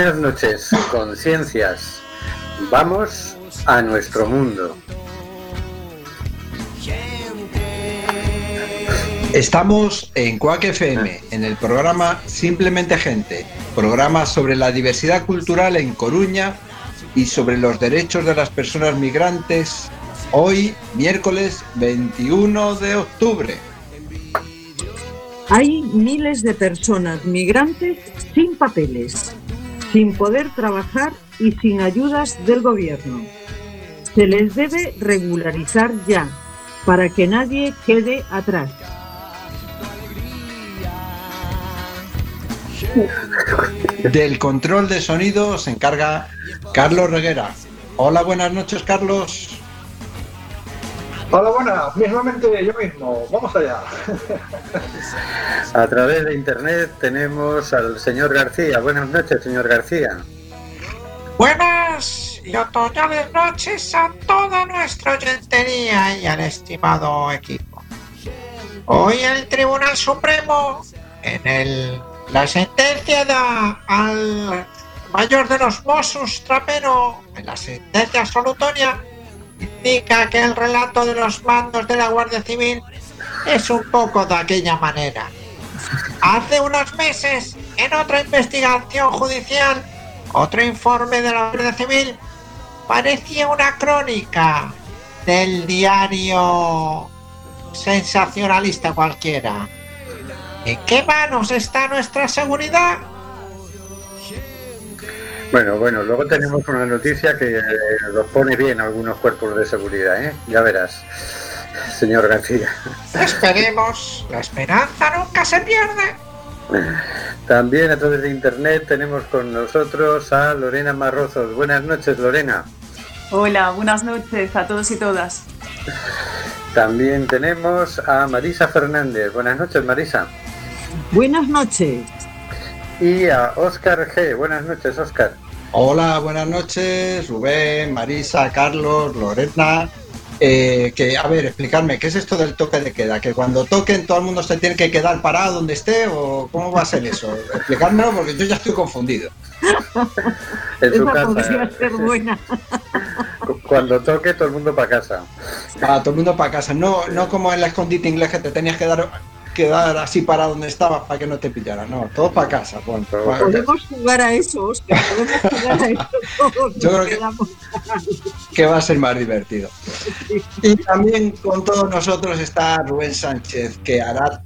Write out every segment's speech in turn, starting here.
Buenas noches, conciencias. Vamos a nuestro mundo. Estamos en Cuac FM, en el programa Simplemente Gente, programa sobre la diversidad cultural en Coruña y sobre los derechos de las personas migrantes, hoy miércoles 21 de octubre. Hay miles de personas migrantes sin papeles, sin poder trabajar y sin ayudas del gobierno. Se les debe regularizar ya, para que nadie quede atrás. Del control de sonido se encarga Carlos Reguera. Hola, buenas noches, Carlos. Hola, buenas, mismamente yo mismo. Vamos allá. A través de internet tenemos al señor García. Buenas noches, señor García. Buenas y otoñales noches a toda nuestra oyentería y al estimado equipo. Hoy el Tribunal Supremo, en el, la sentencia da al mayor de los Mossos Trapero, en la sentencia absolutoria, indica que el relato de los mandos de la Guardia Civil es un poco de aquella manera. Hace unos meses, en otra investigación judicial, otro informe de la Guardia Civil, parecía una crónica del diario sensacionalista cualquiera. ¿En qué manos está nuestra seguridad? Bueno, bueno, luego tenemos una noticia que eh, los pone bien algunos cuerpos de seguridad, ¿eh? Ya verás, señor García. Esperemos, la esperanza nunca se pierde. También a través de internet tenemos con nosotros a Lorena Marrozos. Buenas noches, Lorena. Hola, buenas noches a todos y todas. También tenemos a Marisa Fernández. Buenas noches, Marisa. Buenas noches. Y a Óscar G. Buenas noches, Óscar. Hola, buenas noches, Rubén, Marisa, Carlos, Lorena. Eh, que, a ver, explicarme, ¿qué es esto del toque de queda? ¿Que cuando toquen todo el mundo se tiene que quedar parado donde esté? ¿O cómo va a ser eso? Explicármelo porque yo ya estoy confundido. En su casa. ser buena. Cuando toque, todo el mundo para casa. Ah, todo el mundo para casa. No, no como en la escondite inglés que te tenías que dar quedar así parado donde estabas para que no te pillaran. No, todo para casa. Bueno, Todo bueno, Podemos jugar a eso, Oscar. Podemos jugar a eso. todos Yo creo que- que va a ser más divertido. Y también con todos nosotros está Rubén Sánchez, que hará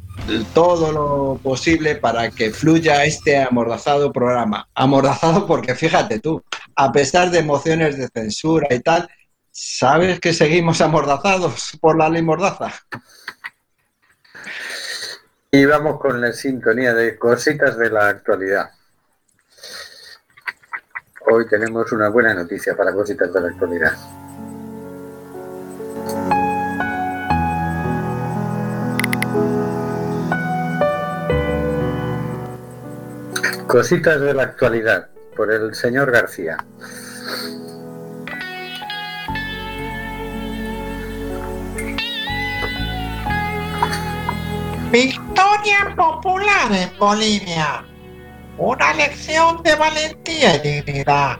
todo lo posible para que fluya este amordazado programa. Amordazado porque fíjate tú, a pesar de emociones de censura y tal, ¿sabes que seguimos amordazados por la ley mordaza? Y vamos con la sintonía de cositas de la actualidad. Hoy tenemos una buena noticia para cositas de la actualidad. Cositas de la actualidad por el señor García. Victoria popular en Bolivia. Una lección de valentía y dignidad.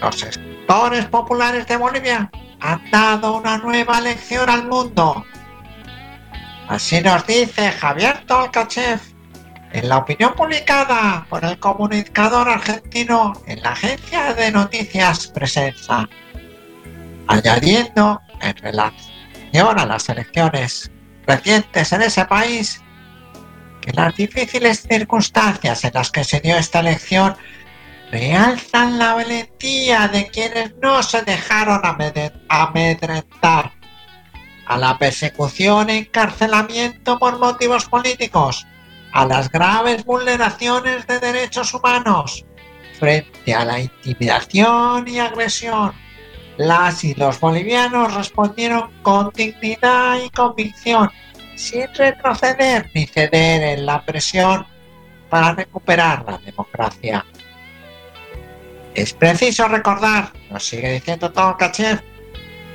Los sectores populares de Bolivia han dado una nueva lección al mundo. Así nos dice Javier Tolkachev en la opinión publicada por el comunicador argentino en la agencia de noticias Presenza, añadiendo en relación a las elecciones recientes en ese país que las difíciles circunstancias en las que se dio esta elección realzan la valentía de quienes no se dejaron amedre- amedrentar a la persecución e encarcelamiento por motivos políticos, a las graves vulneraciones de derechos humanos, frente a la intimidación y agresión. Las y los bolivianos respondieron con dignidad y convicción, sin retroceder ni ceder en la presión para recuperar la democracia. Es preciso recordar, nos sigue diciendo Tolkachev,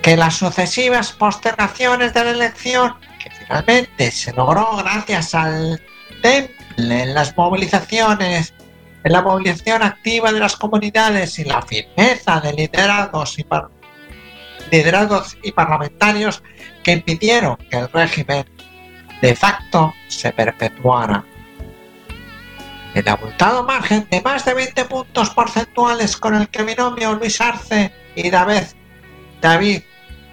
que las sucesivas postergaciones de la elección, que finalmente se logró gracias al temple en las movilizaciones en la movilización activa de las comunidades y la firmeza de liderazgos y, liderazgos y parlamentarios que impidieron que el régimen de facto se perpetuara. El abultado margen de más de 20 puntos porcentuales con el que binomio Luis Arce y David, David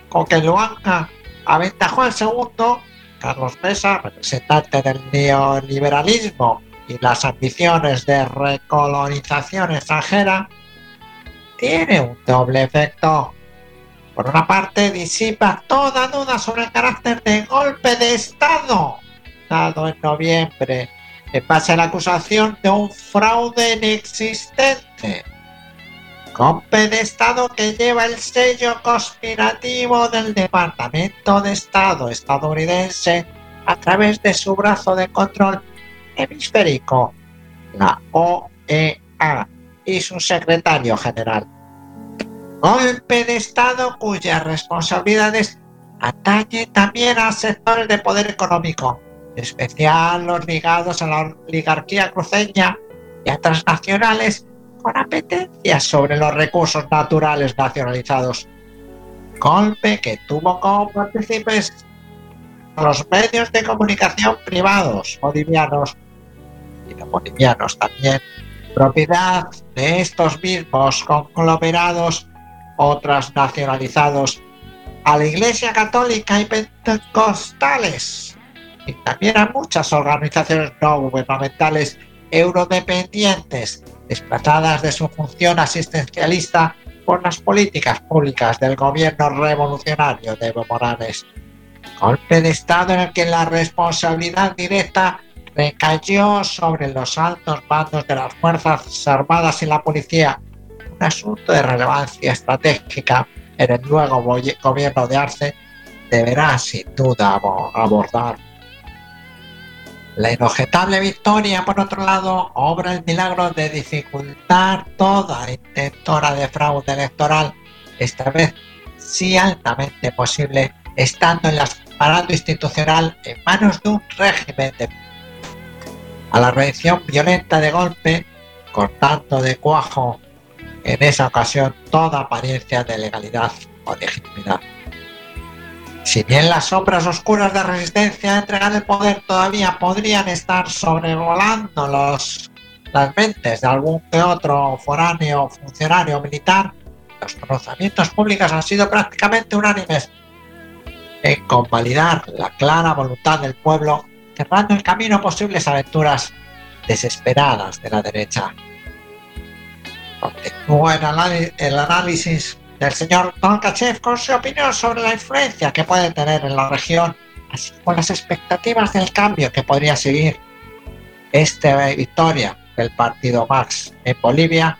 Coqueluanca aventajó al segundo, Carlos Mesa, representante del neoliberalismo y las ambiciones de recolonización extranjera, tiene un doble efecto. Por una parte, disipa toda duda sobre el carácter de golpe de Estado dado en noviembre en base a la acusación de un fraude inexistente. Golpe de Estado que lleva el sello conspirativo del Departamento de Estado estadounidense a través de su brazo de control hemisférico, la OEA, y su secretario general. Golpe de Estado cuyas responsabilidades atañen también a sectores de poder económico, en especial los ligados a la oligarquía cruceña y a transnacionales con apetencias sobre los recursos naturales nacionalizados. Golpe que tuvo como partícipes los medios de comunicación privados bolivianos y no bolivianos también, propiedad de estos mismos conglomerados o transnacionalizados a la Iglesia Católica y Pentecostales y también a muchas organizaciones no gubernamentales eurodependientes desplazadas de su función asistencialista por las políticas públicas del gobierno revolucionario de Evo Morales. Golpe de Estado en el que la responsabilidad directa recayó sobre los altos mandos de las Fuerzas Armadas y la Policía, un asunto de relevancia estratégica en el nuevo gobierno de Arce deberá sin duda abordar. La inobjetable victoria, por otro lado, obra el milagro de dificultar toda intentora de fraude electoral, esta vez sí altamente posible, estando en el aparato institucional en manos de un régimen de a la reacción violenta de golpe, cortando de cuajo en esa ocasión toda apariencia de legalidad o legitimidad. Si bien las sombras oscuras de resistencia a entregar el poder todavía podrían estar sobrevolando los, las mentes de algún que otro foráneo funcionario militar, los pronunciamientos públicos han sido prácticamente unánimes en convalidar la clara voluntad del pueblo, cerrando el camino a posibles aventuras desesperadas de la derecha. Continúa el análisis del señor Tonkachev con su opinión sobre la influencia que puede tener en la región, así como las expectativas del cambio que podría seguir esta victoria del partido Max en Bolivia,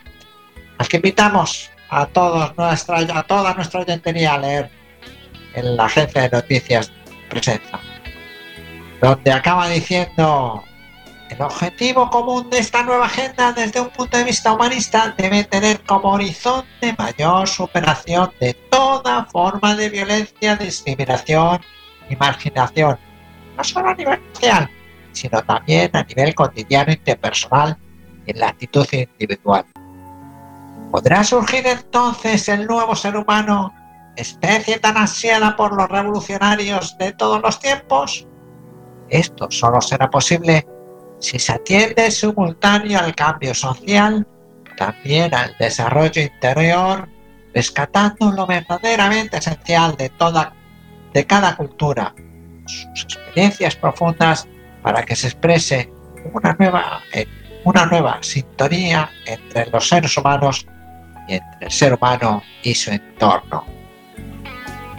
al que invitamos a, todos nuestra, a toda nuestra oyentería a leer en la agencia de noticias Presencia, donde acaba diciendo el objetivo común de esta nueva agenda desde un punto de vista humanista debe tener como horizonte mayor superación de toda forma de violencia, discriminación y marginación, no solo a nivel social, sino también a nivel cotidiano, interpersonal y en la actitud individual. ¿Podrá surgir entonces el nuevo ser humano, especie tan ansiada por los revolucionarios de todos los tiempos? Esto solo será posible si se atiende simultáneo al cambio social, también al desarrollo interior, rescatando lo verdaderamente esencial de, cada cultura, sus experiencias profundas para que se exprese una nueva, una nueva sintonía entre los seres humanos y entre el ser humano y su entorno.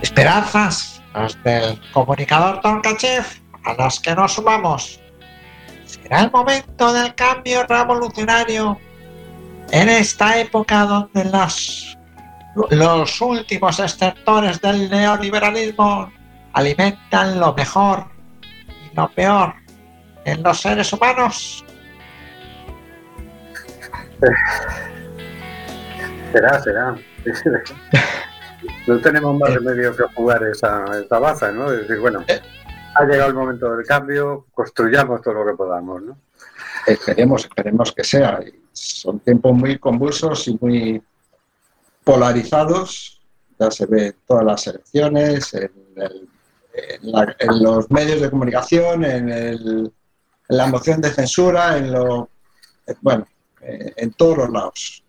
Esperanzas, las del comunicador Tonkachev, a las que nos sumamos será el momento del cambio revolucionario en esta época donde los, los últimos exceptores del neoliberalismo alimentan lo mejor y lo peor en los seres humanos. Será, será. No tenemos más remedio que jugar esa, esa baza, ¿no? Es decir, bueno, eh, ha llegado el momento del cambio, construyamos todo lo que podamos, ¿no? Esperemos, esperemos que sea. son tiempos muy convulsos y muy polarizados. Ya se ve en todas las elecciones, en, los medios de comunicación, en, la moción de censura, en lo, bueno, eh, en todos los lados.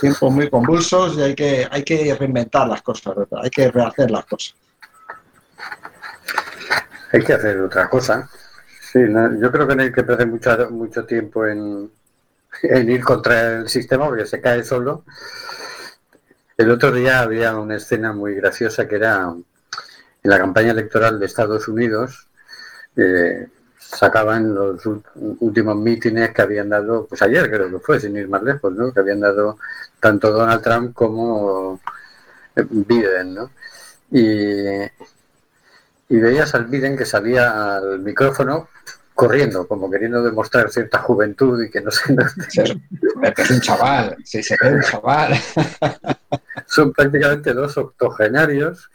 Tiempos muy convulsos y hay que, hay que reinventar las cosas, hay que rehacer las cosas. Hay que hacer otra cosa. Sí, yo creo que no hay que perder mucho, mucho tiempo en, ir contra el sistema porque se cae solo. El otro día había una escena muy graciosa que era en la campaña electoral de Estados Unidos. Eh, sacaban los últimos mítines que habían dado, pues ayer creo que fue, sin ir más lejos, que habían dado tanto Donald Trump como Biden. ¿no? Y, y veías al Biden que salía al micrófono corriendo, como queriendo demostrar cierta juventud y que no sé. Es un chaval, sí, se ve un chaval. Son prácticamente dos octogenarios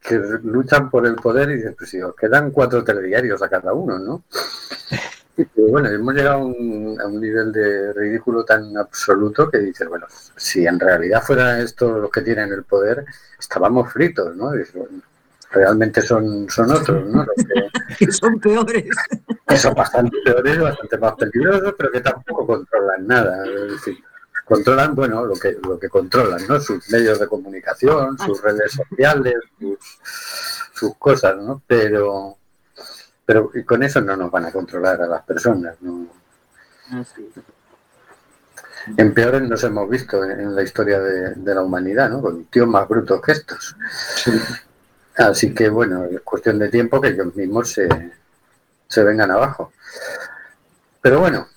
que luchan por el poder y dicen, pues si os quedan cuatro telediarios a cada uno, ¿no? Y bueno, hemos llegado a un, a un, nivel de ridículo tan absoluto que dices, bueno, si en realidad fuera esto los que tienen el poder, estábamos fritos, ¿no? dices, bueno, realmente son, son otros, ¿no? que... son peores. Que son bastante peores, bastante más peligrosos, pero que tampoco controlan nada. Es decir, controlan, bueno, lo que, lo que controlan, ¿no? Sus medios de comunicación, sus redes sociales, sus, cosas, ¿no? Pero, pero con eso no nos van a controlar a las personas, ¿no? En peores nos hemos visto en la historia de, de la humanidad, ¿no? Con tíos más brutos que estos. Así que bueno, es cuestión de tiempo que ellos mismos se, se vengan abajo. Pero bueno,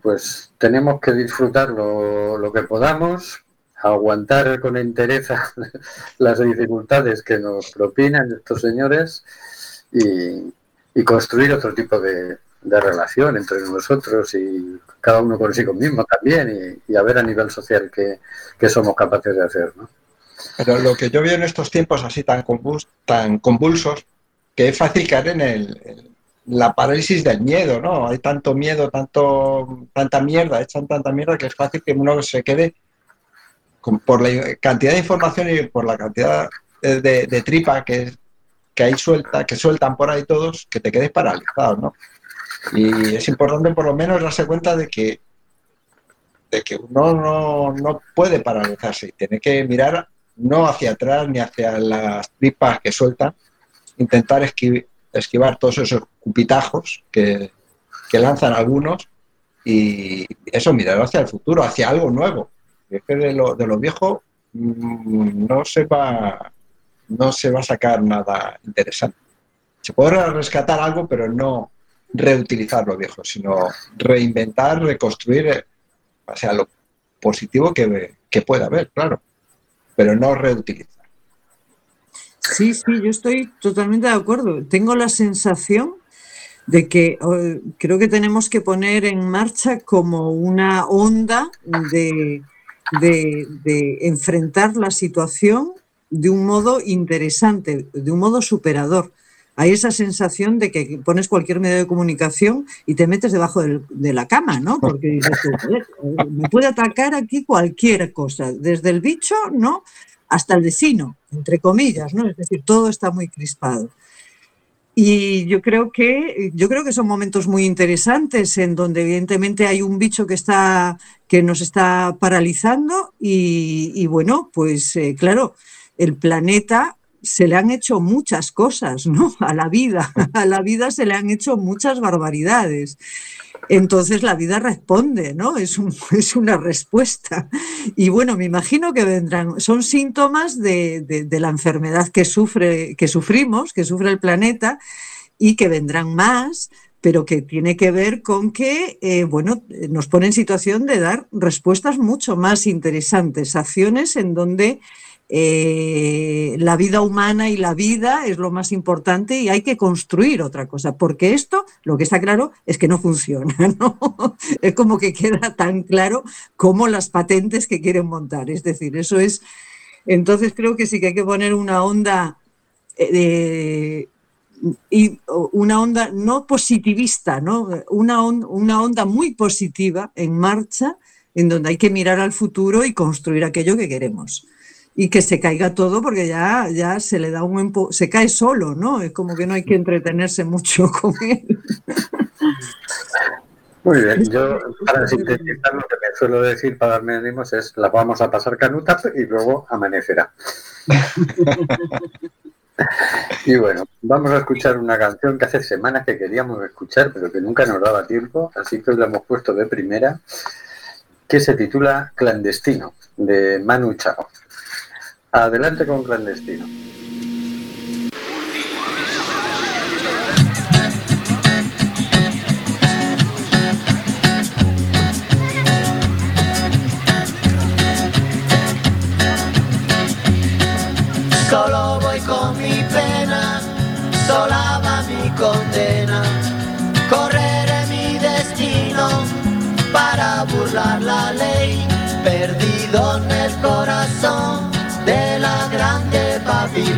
pues tenemos que disfrutar lo, que podamos, aguantar con entereza las dificultades que nos propinan estos señores y, construir otro tipo de, relación entre nosotros y cada uno consigo mismo también y, a ver a nivel social qué somos capaces de hacer. ¿no? Pero lo que yo veo en estos tiempos así tan, tan convulsos, que es fácil caer en el, la parálisis del miedo, ¿no? Hay tanto miedo, tanto, tanta mierda, echan tanta mierda que es fácil que uno se quede por la cantidad de información y por la cantidad de, tripa que, que hay suelta, que sueltan por ahí todos, que te quedes paralizado, ¿no? Y es importante por lo menos darse cuenta de que de que uno no, no puede paralizarse y tiene que mirar no hacia atrás ni hacia las tripas que sueltan, intentar esquivar todos esos cupitajos que, lanzan algunos y eso, mirar hacia el futuro, hacia algo nuevo. Es que de lo, de lo viejo mm, no se va no se va a sacar nada interesante. Se podrá rescatar algo, pero no reutilizar lo viejo, sino reinventar, reconstruir, eh, o sea, lo positivo que, que pueda haber, claro pero no reutilizar. Sí, sí, yo estoy totalmente de acuerdo. Tengo la sensación de que creo que tenemos que poner en marcha como una onda de, de, enfrentar la situación de un modo interesante, de un modo superador hay esa sensación de que pones cualquier medio de comunicación y te metes debajo de la cama, ¿no? Porque me puede atacar aquí cualquier cosa, desde el bicho, ¿no? Hasta el vecino, entre comillas, ¿no? Es decir, todo está muy crispado. Y yo creo que yo creo que son momentos muy interesantes en donde evidentemente hay un bicho que está que nos está paralizando y, bueno, pues eh, claro, el planeta se le han hecho muchas cosas, ¿no? A la vida, a la vida se le han hecho muchas barbaridades. Entonces la vida responde, ¿no? Es, es una respuesta. Y bueno, me imagino que vendrán, son síntomas de, la enfermedad que, sufre, que sufrimos, que sufre el planeta, y que vendrán más, pero que tiene que ver con que, eh, bueno, nos pone en situación de dar respuestas mucho más interesantes, acciones en donde eh, la vida humana y la vida es lo más importante y hay que construir otra cosa, porque esto, lo que está claro, es que no funciona, ¿no? Es como que queda tan claro como las patentes que quieren montar, es decir, eso es... Entonces creo que sí que hay que poner una onda eh, y una onda no positivista, ¿no? Una, una onda muy positiva en marcha en donde hay que mirar al futuro y construir aquello que queremos. Y que se caiga todo porque ya, ya se le da un se cae solo, ¿no? Es como que no hay que entretenerse mucho con él. Muy bien, yo para sintetizar lo que me suelo decir para darme ánimos es las vamos a pasar canutas y luego amanecerá. y bueno, vamos a escuchar una canción que hace semanas que queríamos escuchar, pero que nunca nos daba tiempo, así que hoy la hemos puesto de primera, que se titula Clandestino, de Manu Chao. Adelante con Clandestino. Solo voy con mi pena, sola va mi condena. Correré mi destino para burlar la ley, perdido en el corazón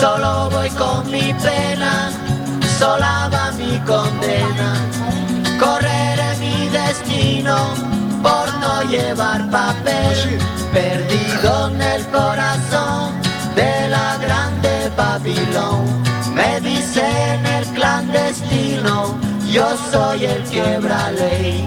Solo voy con mi pena, sola va mi condena. Correré mi destino por no llevar papel, perdido en el corazón de la grande Babilón. Me dicen el clandestino, yo soy el quiebra ley.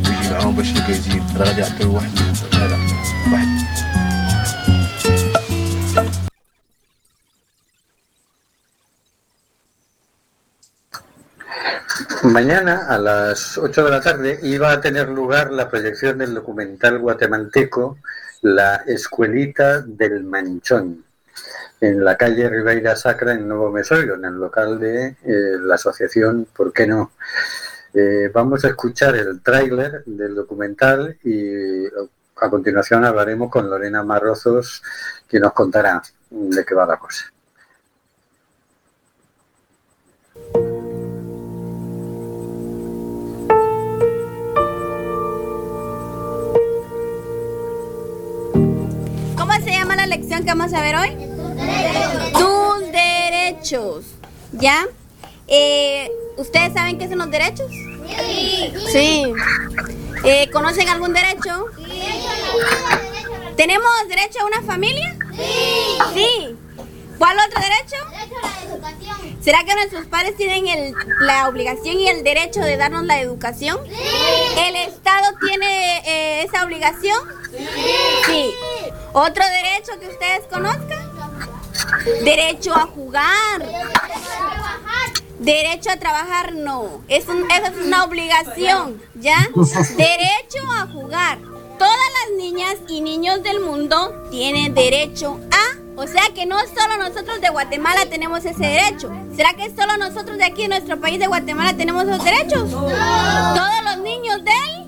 ديال الكرفان ولا شي ناس يمشيو لموريتانيا ويجي معاهم باش يلقى يزيد راه غادي يعطيو واحد هذا واحد Mañana a las 8 de la tarde iba a tener lugar la proyección del documental guatemalteco La Escuelita del Manchón en la calle Ribeira Sacra en Nuevo Mesoiro, en el local de eh, la asociación ¿Por qué no? Eh, vamos a escuchar el tráiler del documental y a continuación hablaremos con Lorena Marrozos, que nos contará de qué va la cosa. ¿Cómo se llama la lección que vamos a ver hoy? Tus derechos. ¿Ya? Eh, ¿Ustedes saben qué son los derechos? Sí. Sí. Eh, ¿Conocen algún derecho? Sí. ¿Tenemos derecho a una familia? Sí. Sí. ¿Cuál otro derecho? Derecho a la educación. ¿Será que nuestros padres tienen el- la obligación y el derecho de darnos la educación? ¿El Estado tiene eh, esa obligación? Sí. ¿Otro derecho que ustedes conozcan? Derecho a jugar. Derecho a trabajar no. Es un- es una obligación, ¿ya? Derecho a jugar. Todas las niñas y niños del mundo tienen derecho a... O sea que no solo nosotros de Guatemala tenemos ese derecho. ¿Será que solo nosotros de aquí, en nuestro país de Guatemala, tenemos esos derechos? Todos los niños del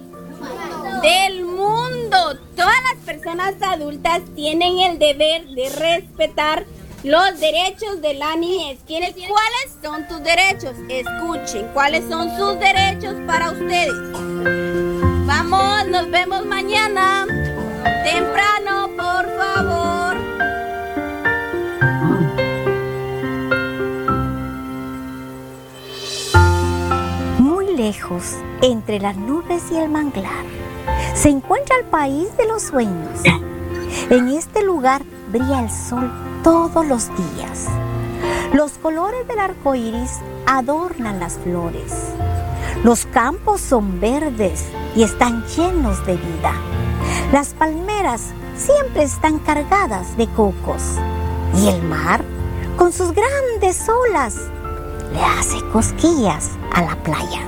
del mundo. Todas las personas adultas tienen el deber de respetar los derechos de la niñez. ¿Quiénes, ¿Cuáles son tus derechos? Escuchen, ¿cuáles son sus derechos para ustedes? Vamos, nos vemos mañana. Temprano, por favor. Muy lejos, entre las nubes y el manglar, se encuentra el país de los sueños. En este lugar brilla el sol todos los días. Los colores del arco iris adornan las flores. Los campos son verdes y están llenos de vida. Las palmeras siempre están cargadas de cocos. Y el mar, con sus grandes olas, le hace cosquillas a la playa.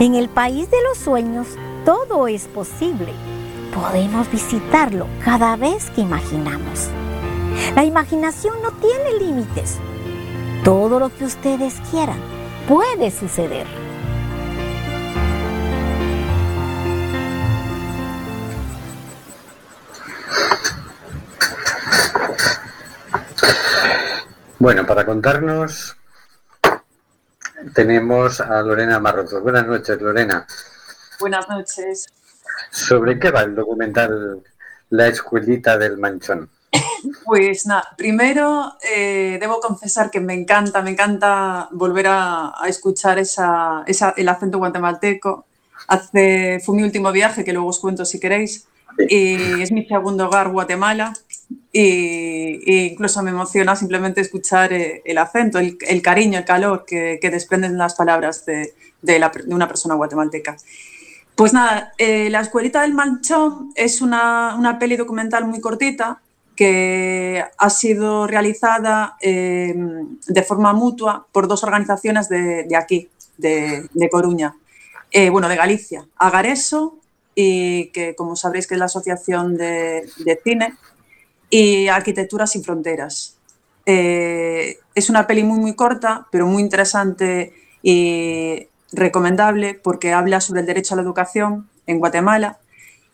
En el país de los sueños todo es posible. Podemos visitarlo cada vez que imaginamos. La imaginación no tiene límites. Todo lo que ustedes quieran puede suceder. Bueno, para contarnos tenemos a Lorena Marrotos. Buenas noches, Lorena. Buenas noches. ¿Sobre qué va el documental La Escuelita del Manchón? Pues nada, primero eh, debo confesar que me encanta, me encanta volver a, a escuchar esa, esa- el acento guatemalteco. Hace, fue mi último viaje, que luego os cuento si queréis, y es mi segundo hogar Guatemala. Y, y incluso me emociona simplemente escuchar eh, el acento, el, el cariño, el calor que, que desprenden las palabras de, de la- de una persona guatemalteca. Pues nada, eh, La Escuelita del Manchón es una, una peli documental muy cortita que ha sido realizada eh, de forma mutua por dos organizaciones de, aquí, de, de Coruña, Eh, bueno, de Galicia, Agareso, y que como sabréis que es la Asociación de, de Cine, y Arquitectura sin Fronteras. Eh, es una peli muy, muy corta, pero muy interesante y recomendable porque habla sobre el derecho a la educación en Guatemala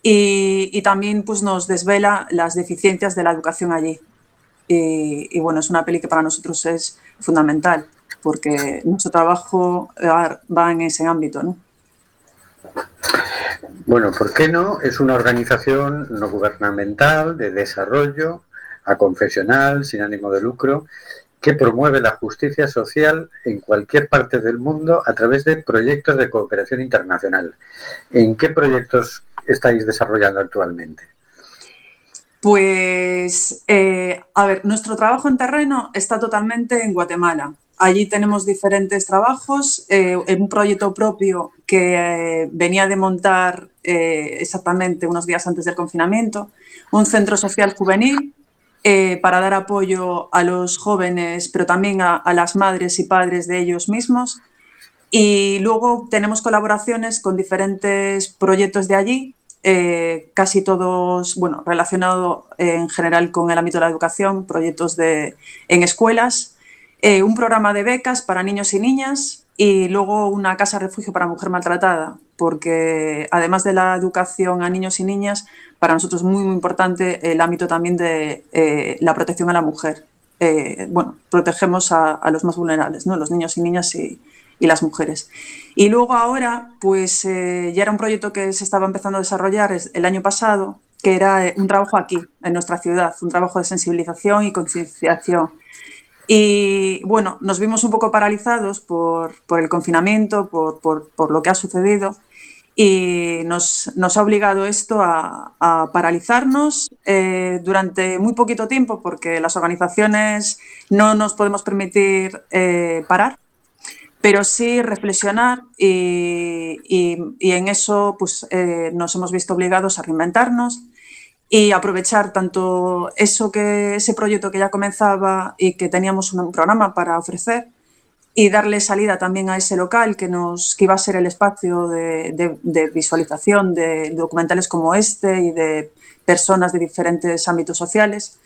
y, también pues, nos desvela las deficiencias de la educación allí. Y, y, bueno, es una peli que para nosotros es fundamental porque nuestro trabajo eh, va en ese ámbito. ¿no? Bueno, ¿por qué no? Es una organización no gubernamental de desarrollo, aconfesional, sin ánimo de lucro, que promueve la justicia social en cualquier parte del mundo a través de proyectos de cooperación internacional. ¿En qué proyectos estáis desarrollando actualmente? Pues, eh, a ver, nuestro trabajo en terreno está totalmente en Guatemala. Allí tenemos diferentes trabajos, eh, un proyecto propio que eh, venía de montar exactamente unos días antes del confinamiento, un centro social juvenil eh, para dar apoyo a los jóvenes, pero también a, las madres y padres de ellos mismos. Y luego tenemos colaboraciones con diferentes proyectos de allí, eh, casi todos, bueno, relacionados eh, en general con el ámbito de la educación, proyectos de, en escuelas, un programa de becas para niños y niñas y luego una casa refugio para mujer maltratada, porque además de la educación a niños y niñas, para nosotros es muy, importante el ámbito también de eh, la protección a la mujer. Eh, bueno, protegemos a, los más vulnerables, ¿no? los niños y niñas y, las mujeres. Y luego ahora, pues eh, ya era un proyecto que se estaba empezando a desarrollar el año pasado, que era un trabajo aquí, en nuestra ciudad, un trabajo de sensibilización y concienciación. Y bueno, nos vimos un poco paralizados por, por el confinamiento, por, por, lo que ha sucedido y nos, nos ha obligado esto a, a paralizarnos eh, durante muy poquito tiempo porque las organizaciones no nos podemos permitir eh, parar, pero sí reflexionar y, y, y en eso pues, eh, nos hemos visto obligados a reinventarnos y aprovechar tanto eso que ese proyecto que ya comenzaba y que teníamos un programa para ofrecer y darle salida también a ese local que nos que iba a ser el espacio de, de, de visualización de documentales como este y de personas de diferentes ámbitos sociales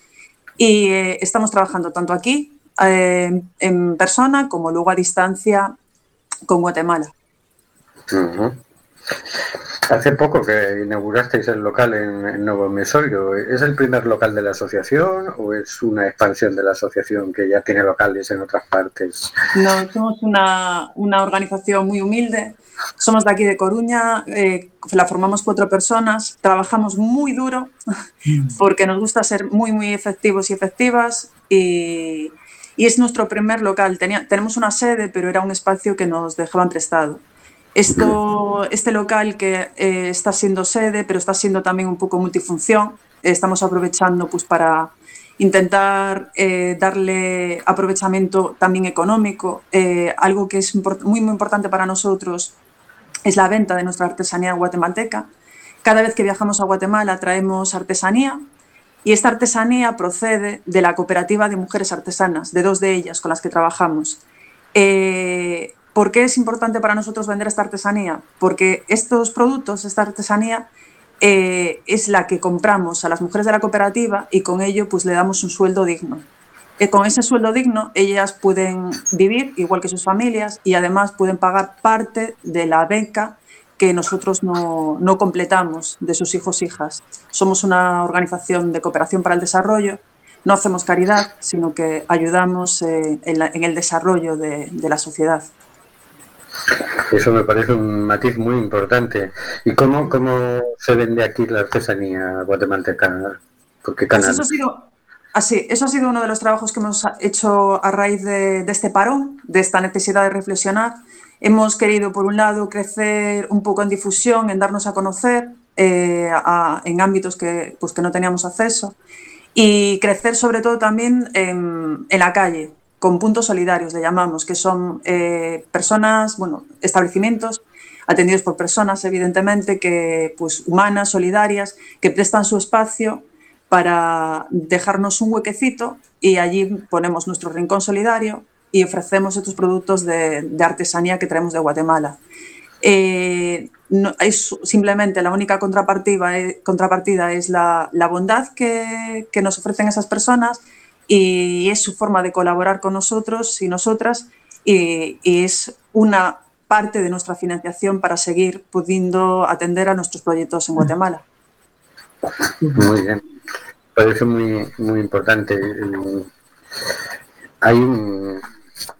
y eh, estamos trabajando tanto aquí eh, en persona como luego a distancia con Guatemala. Uh -huh. Hace poco que inaugurasteis el local en, en Nuevo Mesorio. ¿Es el primer local de la asociación o es una expansión de la asociación que ya tiene locales en otras partes? No, somos una, una organización muy humilde. Somos de aquí de Coruña, eh, la formamos cuatro personas, trabajamos muy duro porque nos gusta ser muy, muy efectivos y efectivas y, y es nuestro primer local. Tenía, tenemos una sede, pero era un espacio que nos dejaban prestado. Esto, este local que eh, está siendo sede, pero está siendo también un poco multifunción, estamos aprovechando pues, para intentar eh, darle aprovechamiento también económico. Eh, algo que es muy, muy importante para nosotros es la venta de nuestra artesanía guatemalteca. Cada vez que viajamos a Guatemala traemos artesanía y esta artesanía procede de la cooperativa de mujeres artesanas, de dos de ellas con las que trabajamos. Eh, ¿Por qué es importante para nosotros vender esta artesanía? Porque estos productos, esta artesanía, eh, es la que compramos a las mujeres de la cooperativa y con ello pues le damos un sueldo digno. Eh, con ese sueldo digno ellas pueden vivir igual que sus familias y además pueden pagar parte de la beca que nosotros no, no completamos de sus hijos e hijas. Somos una organización de cooperación para el desarrollo, no hacemos caridad, sino que ayudamos eh, en, la- en el desarrollo de- de la sociedad. Eso me parece un matiz muy importante. ¿Y cómo, cómo se vende aquí la artesanía guatemalteca? Porque Pues eso ha sido, así, eso ha sido uno de los trabajos que hemos hecho a raíz de, de este parón, de esta necesidad de reflexionar. Hemos querido, por un lado, crecer un poco en difusión, en darnos a conocer eh, a- en ámbitos que, pues, que no teníamos acceso y crecer sobre todo también en, en la calle, con puntos solidarios, le llamamos, que son eh, personas, bueno, establecimientos atendidos por personas, evidentemente, que, pues, humanas, solidarias, que prestan su espacio para dejarnos un huequecito y allí ponemos nuestro rincón solidario y ofrecemos estos productos de, artesanía que traemos de Guatemala. Eh, es simplemente la única contrapartida, eh, contrapartida es la, la bondad que, que nos ofrecen esas personas y es su forma de colaborar con nosotros y nosotras y, es una parte de nuestra financiación para seguir pudiendo atender a nuestros proyectos en Guatemala. Muy bien. Parece muy, muy importante. Hay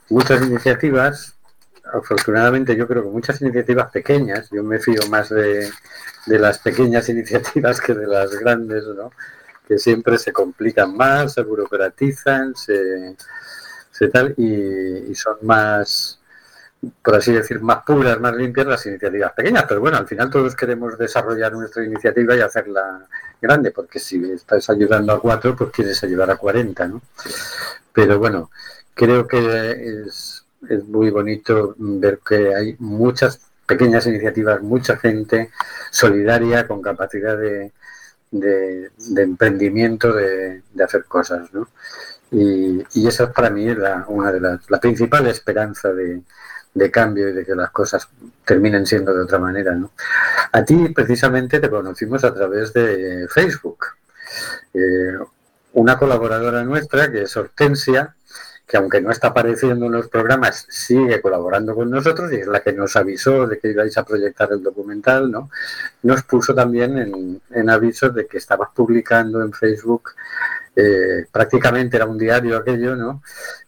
muchas iniciativas, afortunadamente yo creo que muchas iniciativas pequeñas, yo me fío más de, de las pequeñas iniciativas que de las grandes, ¿no? Que siempre se complican más, se burocratizan, se, se tal, y, son más, por así decir, más puras, más limpias las iniciativas pequeñas. Pero bueno, al final todos queremos desarrollar nuestra iniciativa y hacerla grande, porque si estás ayudando a cuatro, pues quieres ayudar a 40, ¿no? Pero bueno, creo que es, es muy bonito ver que hay muchas pequeñas iniciativas, mucha gente solidaria con capacidad de, de, emprendimiento, de, hacer cosas, ¿no? Y, y esa es para mí la, una de las, la principal esperanza de, de cambio y de que las cosas terminen siendo de otra manera, ¿no? A ti precisamente te conocimos a través de Facebook. Eh, una colaboradora nuestra, que es Hortensia, que aunque no está apareciendo en los programas, sigue colaborando con nosotros y es la que nos avisó de que ibais a proyectar el documental, ¿no? Nos puso también en, en avisos de que estabas publicando en Facebook, eh, prácticamente era un diario aquello, ¿no?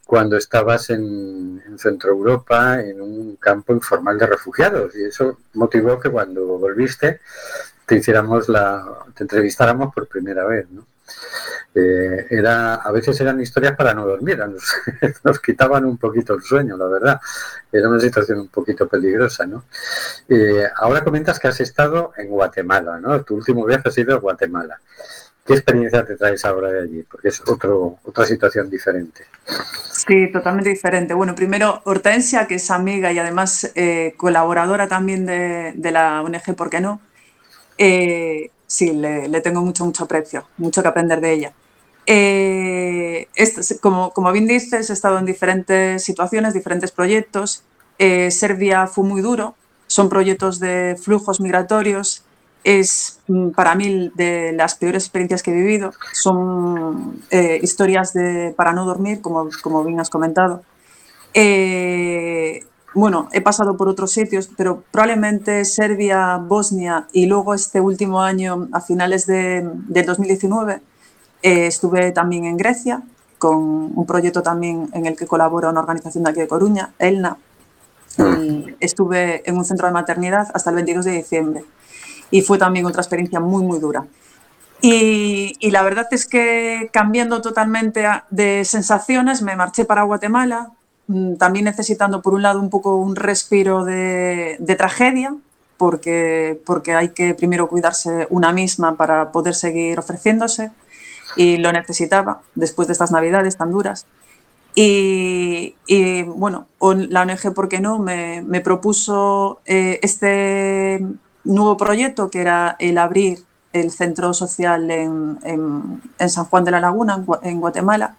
Cuando estabas en, en Centro Europa, en un campo informal de refugiados y eso motivó que cuando volviste te hiciéramos la, te entrevistáramos por primera vez, ¿no? Eh, era, a veces eran historias para no dormir, nos, quitaban un poquito el sueño, la verdad. Era una situación un poquito peligrosa, ¿no? Eh, ahora comentas que has estado en Guatemala, ¿no? Tu último viaje ha sido a Guatemala. ¿Qué experiencia te traes ahora de allí? Porque es otro, otra situación diferente. Sí, totalmente diferente. Bueno, primero Hortensia, que es amiga y además eh, colaboradora también de, de, la ONG, ¿por qué no? Sí, le, le, tengo mucho, mucho aprecio, mucho que aprender de ella. Eh, como, como, bien dices, he estado en diferentes situaciones, diferentes proyectos. Eh, Serbia fue muy duro, son proyectos de flujos migratorios. Es mm, para mí de las peores experiencias que he vivido. Son eh, historias de, para no dormir, como, como bien has comentado. Bueno, he pasado por otros sitios, pero probablemente Serbia, Bosnia y luego este último año, a finales de, del 2019, eh, estuve también en Grecia con un proyecto también en el que colabora una organización de aquí de Coruña, ELNA. Y estuve en un centro de maternidad hasta el 22 de diciembre. Y fue también otra experiencia muy, muy dura. Y, y, la verdad es que cambiando totalmente de sensaciones, me marché para Guatemala, también necesitando por un lado un poco un respiro de, tragedia, porque, porque hay que primero cuidarse una misma para poder seguir ofreciéndose, y lo necesitaba después de estas navidades tan duras. Y, bueno, la ONG, ¿por qué no?, me, me propuso eh, este nuevo proyecto que era el abrir el centro social en, en, San Juan de la Laguna, en Guatemala,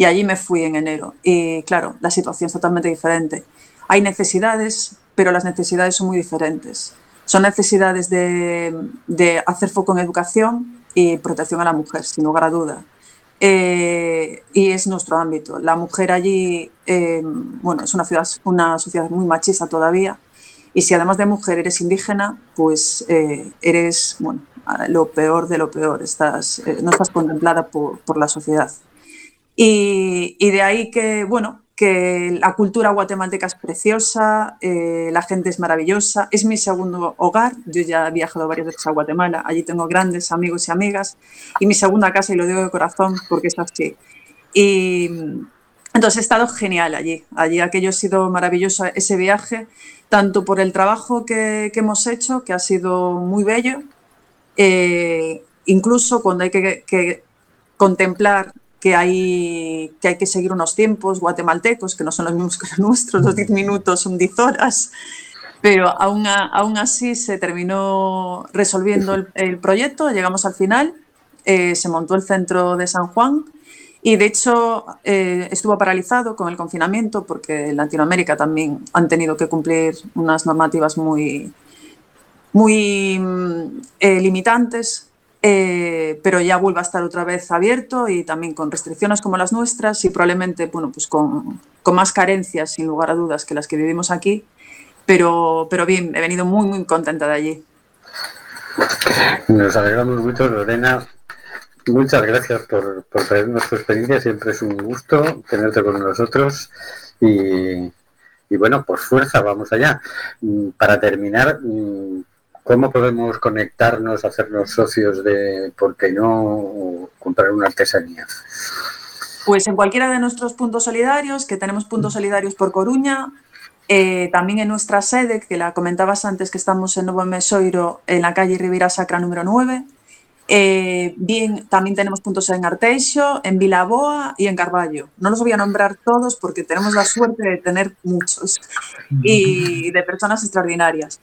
y allí me fui en enero. Y claro, la situación es totalmente diferente. Hay necesidades, pero las necesidades son muy diferentes. Son necesidades de, de hacer foco en educación y protección a la mujer, sin lugar a duda. Eh, y es nuestro ámbito. La mujer allí, eh, bueno, es una, ciudad, una sociedad muy machista todavía. Y si además de mujer eres indígena, pues eh, eres, bueno, lo peor de lo peor, estás, eh, no estás contemplada por, por la sociedad. Y, y, de ahí que, bueno, que la cultura guatemalteca es preciosa, eh, la gente es maravillosa, es mi segundo hogar, yo ya he viajado varias veces a Guatemala, allí tengo grandes amigos y amigas, y mi segunda casa, y lo digo de corazón porque es así. Y entonces he estado genial allí, allí aquello ha sido maravilloso ese viaje, tanto por el trabajo que, que hemos hecho, que ha sido muy bello, eh, incluso cuando hay que, que, contemplar que hay, que hay que seguir unos tiempos guatemaltecos, que no son los mismos que los nuestros, los 10 minutos son 10 horas, pero aún, así se terminó resolviendo el, proyecto, llegamos al final, eh, se montó el centro de San Juan y de hecho eh, estuvo paralizado con el confinamiento porque en Latinoamérica también han tenido que cumplir unas normativas muy, muy eh, limitantes, eh, pero ya vuelve a estar otra vez abierto y también con restricciones como las nuestras y probablemente bueno, pues con, con, más carencias, sin lugar a dudas, que las que vivimos aquí. Pero, pero bien, he venido muy, muy contenta de allí. Nos alegramos mucho, Lorena. Muchas gracias por, por traernos tu experiencia. Siempre es un gusto tenerte con nosotros. Y, y bueno, pues fuerza, vamos allá. Para terminar, ¿Cómo podemos conectarnos, hacernos socios de, por qué no, comprar una artesanía? Pues en cualquiera de nuestros puntos solidarios, que tenemos puntos solidarios por Coruña, eh, también en nuestra sede, que la comentabas antes, que estamos en Nuevo Mesoiro, en la calle Rivera Sacra número 9. Eh, bien, también tenemos puntos en Arteixo, en Vilaboa y en Carballo. No los voy a nombrar todos porque tenemos la suerte de tener muchos y de personas extraordinarias.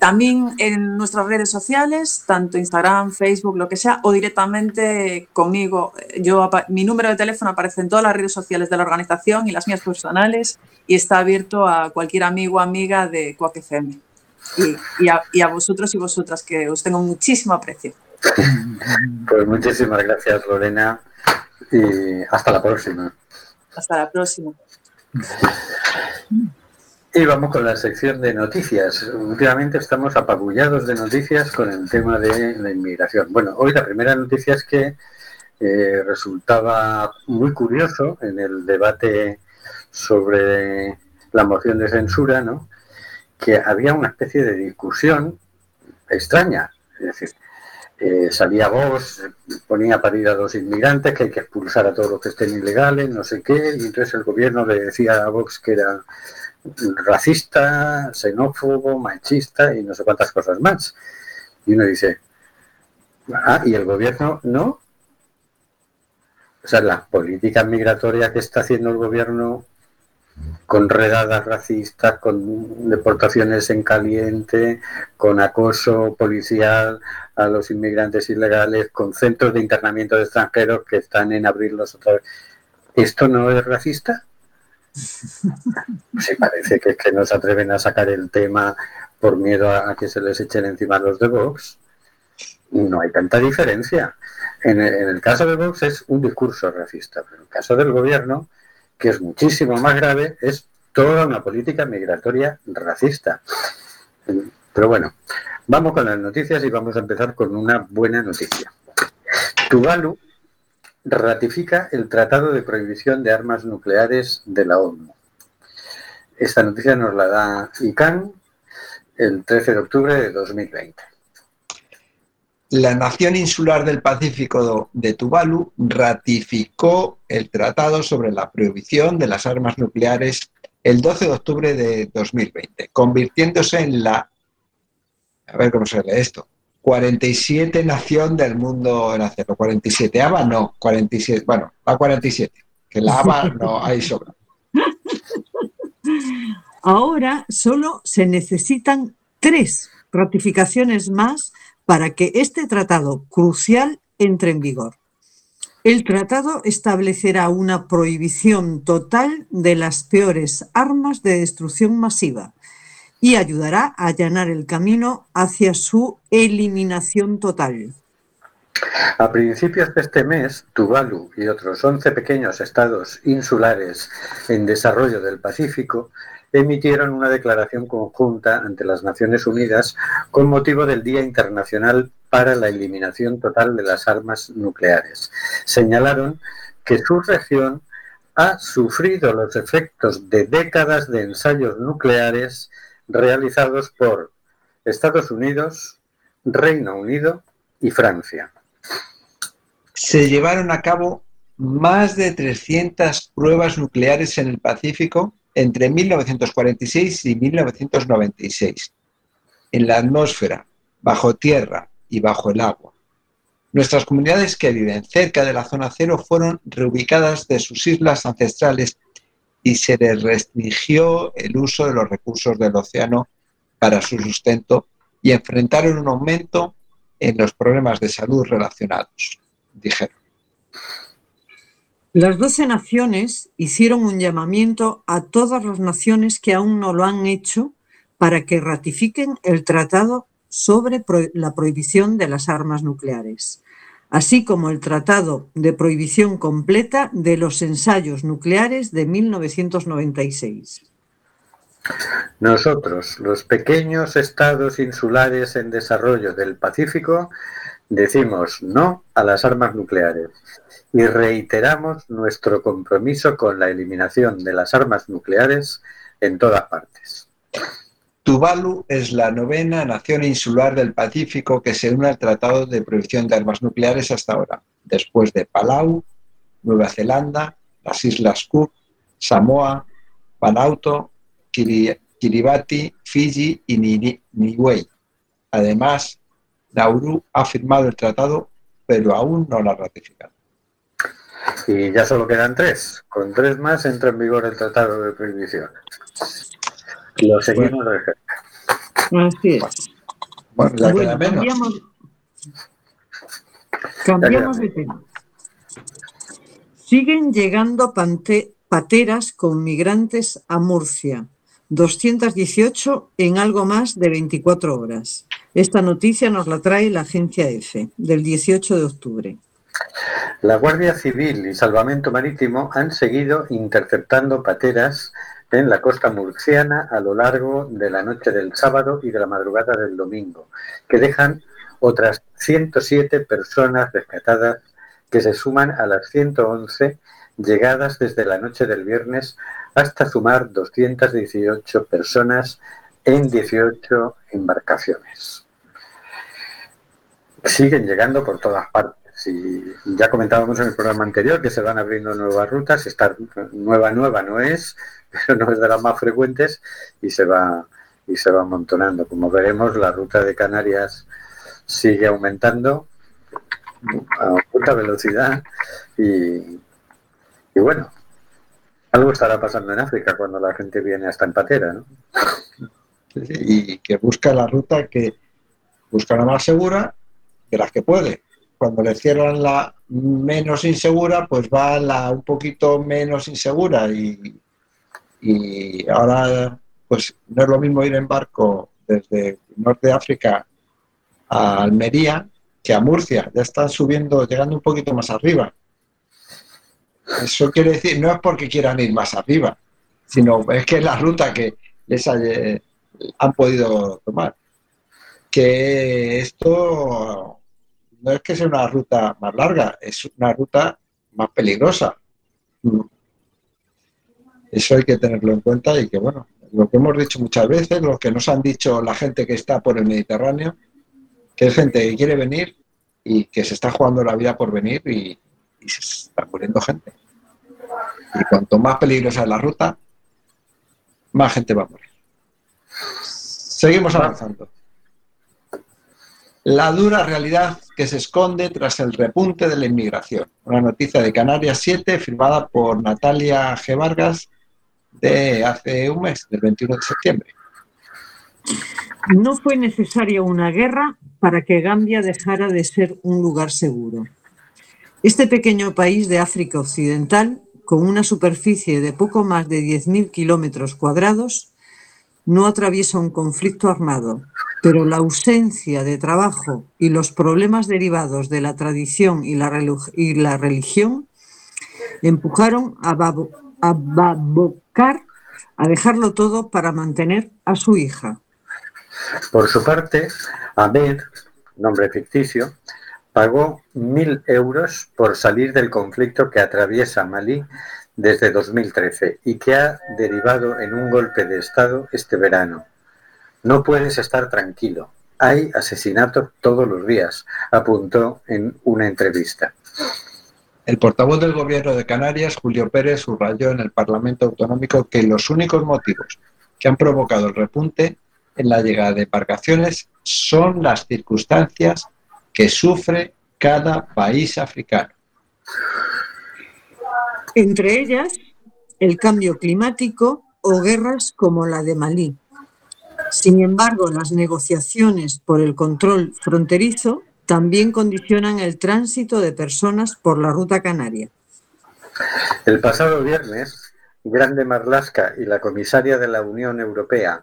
También en nuestras redes sociales, tanto Instagram, Facebook, lo que sea, o directamente conmigo. Yo, mi número de teléfono aparece en todas las redes sociales de la organización y las mías personales y está abierto a cualquier amigo o amiga de Cuac FM. Y, y, a, y, a, vosotros y vosotras, que os tengo muchísimo aprecio. Pues muchísimas gracias, Lorena, y hasta la próxima. Hasta la próxima. Y vamos con la sección de noticias. Últimamente estamos apabullados de noticias con el tema de la inmigración. Bueno, hoy la primera noticia es que eh, resultaba muy curioso en el debate sobre la moción de censura, ¿no? que había una especie de discusión extraña. Es decir, eh, salía Vox, ponía para ir a los inmigrantes, que hay que expulsar a todos los que estén ilegales, no sé qué, y entonces el gobierno le decía a Vox que era racista, xenófobo, machista y no sé cuántas cosas más. Y uno dice, ah, ¿y el gobierno no? O sea, la política migratoria que está haciendo el gobierno con redadas racistas, con deportaciones en caliente, con acoso policial a los inmigrantes ilegales, con centros de internamiento de extranjeros que están en abrirlos otra vez. ¿Esto no es racista? Sí, parece que, que no se atreven a sacar el tema por miedo a, a que se les echen encima los de Vox. No hay tanta diferencia. En el, en el, caso de Vox es un discurso racista, pero en el caso del gobierno, que es muchísimo más grave, es toda una política migratoria racista. Pero bueno, vamos con las noticias y vamos a empezar con una buena noticia. Tuvalu ratifica el Tratado de Prohibición de Armas Nucleares de la ONU. Esta noticia nos la da ICANN el 13 de octubre de 2020. La nación insular del Pacífico de Tuvalu ratificó el Tratado sobre la Prohibición de las Armas Nucleares el 12 de octubre de 2020, convirtiéndose en la, a ver cómo se lee esto, 47 nación del mundo en hacerlo. 47 ABA no, 47, bueno, la 47, que la ABA no hay sobra. Ahora solo se necesitan tres ratificaciones más para que este tratado crucial entre en vigor. El tratado establecerá una prohibición total de las peores armas de destrucción masiva y ayudará a allanar el camino hacia su eliminación total. A principios de este mes, Tuvalu y otros 11 pequeños estados insulares en desarrollo del Pacífico emitieron una declaración conjunta ante las Naciones Unidas con motivo del Día Internacional para la Eliminación Total de las Armas Nucleares. Señalaron que su región ha sufrido los efectos de décadas de ensayos nucleares realizados por Estados Unidos, Reino Unido y Francia. Se llevaron a cabo más de 300 pruebas nucleares en el Pacífico entre 1946 y 1996, en la atmósfera, bajo tierra y bajo el agua. Nuestras comunidades que viven cerca de la zona cero fueron reubicadas de sus islas ancestrales y se les restringió el uso de los recursos del océano para su sustento y enfrentaron un aumento en los problemas de salud relacionados, dijeron. Las doce naciones hicieron un llamamiento a todas las naciones que aún no lo han hecho para que ratifiquen el Tratado sobre la prohibición de las armas nucleares así como el Tratado de Prohibición Completa de los Ensayos Nucleares de 1996. Nosotros, los pequeños estados insulares en desarrollo del Pacífico, decimos no a las armas nucleares y reiteramos nuestro compromiso con la eliminación de las armas nucleares en todas partes. Tuvalu es la novena nación insular del Pacífico que se une al Tratado de Prohibición de Armas Nucleares hasta ahora, después de Palau, Nueva Zelanda, las Islas Cook, Samoa, Vanuatu, Kiribati, Fiji y Niue. Además, Nauru ha firmado el tratado, pero aún no lo ha ratificado. Y ya solo quedan tres. Con tres más entra en vigor el Tratado de Prohibición. Lo seguimos cerca. Así es. Bueno, ya queda menos. Cambiamos, cambiamos de tema. Siguen llegando pateras con migrantes a Murcia. 218 en algo más de 24 horas. Esta noticia nos la trae la agencia EFE del 18 de octubre. La Guardia Civil y Salvamento Marítimo han seguido interceptando pateras en la costa murciana a lo largo de la noche del sábado y de la madrugada del domingo, que dejan otras 107 personas rescatadas que se suman a las 111 llegadas desde la noche del viernes hasta sumar 218 personas en 18 embarcaciones. Siguen llegando por todas partes. Y ya comentábamos en el programa anterior que se van abriendo nuevas rutas. Esta nueva, nueva no es, pero no es de las más frecuentes y se va y se va amontonando. Como veremos, la ruta de Canarias sigue aumentando a alta velocidad y, y bueno, algo estará pasando en África cuando la gente viene hasta Empatera, ¿no? Y que busca la ruta que busca la más segura de las que puede. Cuando le cierran la menos insegura, pues va la un poquito menos insegura y y ahora, pues no es lo mismo ir en barco desde norte de África a Almería que a Murcia. Ya están subiendo, llegando un poquito más arriba. Eso quiere decir, no es porque quieran ir más arriba, sino es que es la ruta que les hay- han podido tomar. Que esto no es que sea una ruta más larga, es una ruta más peligrosa. Eso hay que tenerlo en cuenta y que, bueno, lo que hemos dicho muchas veces, lo que nos han dicho la gente que está por el Mediterráneo, que es gente que quiere venir y que se está jugando la vida por venir y, y se está muriendo gente. Y cuanto más peligrosa es la ruta, más gente va a morir. Seguimos avanzando. La dura realidad que se esconde tras el repunte de la inmigración. Una noticia de Canarias 7 firmada por Natalia G. Vargas de hace un mes, del 21 de septiembre. No fue necesaria una guerra para que Gambia dejara de ser un lugar seguro. Este pequeño país de África Occidental, con una superficie de poco más de 10.000 kilómetros cuadrados, no atraviesa un conflicto armado, pero la ausencia de trabajo y los problemas derivados de la tradición y la, religión empujaron a, Babo- a a dejarlo todo para mantener a su hija. Por su parte, Ahmed, nombre ficticio, pagó mil euros por salir del conflicto que atraviesa Malí desde 2013 y que ha derivado en un golpe de Estado este verano. No puedes estar tranquilo. Hay asesinatos todos los días, apuntó en una entrevista. El portavoz del Gobierno de Canarias, Julio Pérez, subrayó en el Parlamento Autonómico que los únicos motivos que han provocado el repunte en la llegada de embarcaciones son las circunstancias que sufre cada país africano. Entre ellas, el cambio climático o guerras como la de Malí. Sin embargo, las negociaciones por el control fronterizo también condicionan el tránsito de personas por la ruta canaria. El pasado viernes, Grande Marlaska y la comisaria de la Unión Europea,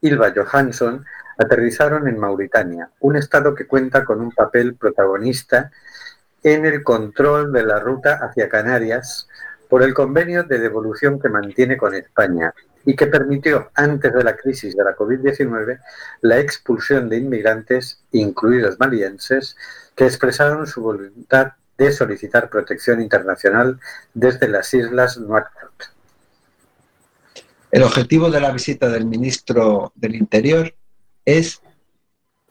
Ilva Johansson, aterrizaron en Mauritania, un estado que cuenta con un papel protagonista en el control de la ruta hacia Canarias por el convenio de devolución que mantiene con España y que permitió, antes de la crisis de la COVID-19, la expulsión de inmigrantes, incluidos malienses, que expresaron su voluntad de solicitar protección internacional desde las islas Nuakchot. El objetivo de la visita del ministro del Interior es,